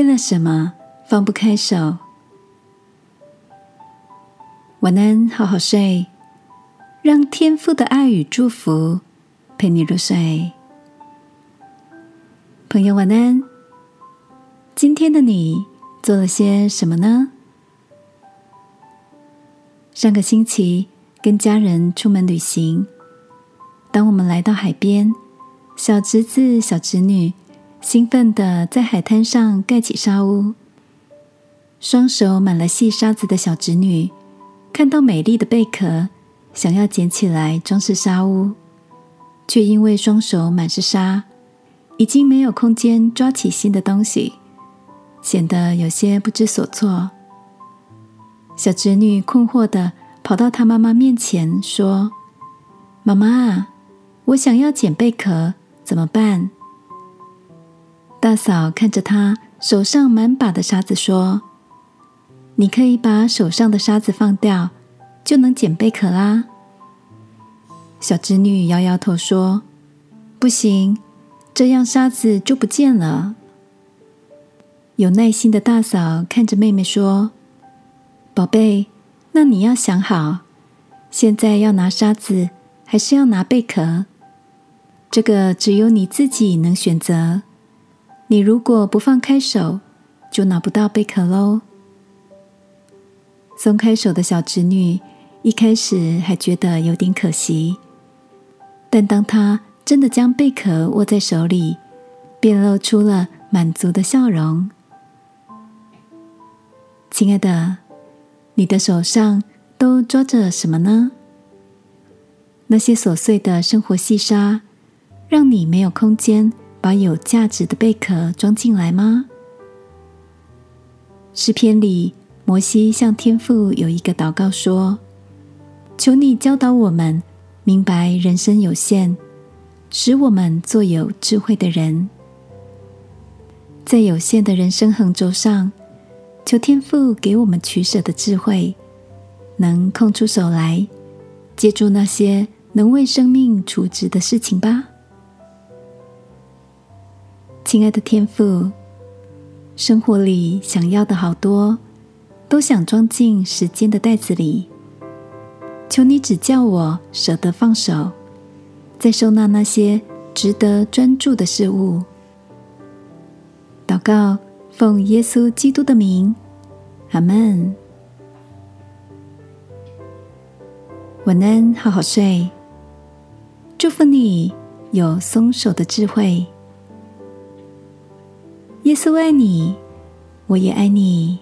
为了什么放不开手？晚安，好好睡，让天父的爱与祝福陪你入睡。朋友，晚安。今天的你做了些什么呢？上个星期跟家人出门旅行，当我们来到海边，小侄子、小侄女兴奋的在海滩上盖起沙屋。双手满了细沙子的小侄女，看到美丽的贝壳，想要捡起来装饰沙屋，却因为双手满是沙。已经没有空间抓起新的东西，显得有些不知所措。小侄女困惑的跑到她妈妈面前说：“妈妈，我想要捡贝壳，怎么办？”大嫂看着她手上满把的沙子说：“你可以把手上的沙子放掉，就能捡贝壳啦。”小侄女摇摇头说：“不行。”这样沙子就不见了。有耐心的大嫂看着妹妹说：“宝贝，那你要想好，现在要拿沙子还是要拿贝壳？这个只有你自己能选择。你如果不放开手，就拿不到贝壳喽。”松开手的小侄女一开始还觉得有点可惜，但当她……真的将贝壳握在手里，便露出了满足的笑容。亲爱的，你的手上都抓着什么呢？那些琐碎的生活细沙，让你没有空间把有价值的贝壳装进来吗？诗篇里，摩西向天父有一个祷告说：“求你教导我们明白人生有限。”使我们做有智慧的人，在有限的人生横轴上，求天父给我们取舍的智慧，能空出手来，接住那些能为生命储值的事情吧。亲爱的天父，生活里想要的好多，都想装进时间的袋子里，求你指教我舍得放手。在收纳那些值得专注的事物。祷告，奉耶稣基督的名，阿门。晚安，好好睡。祝福你有松手的智慧。耶稣爱你，我也爱你。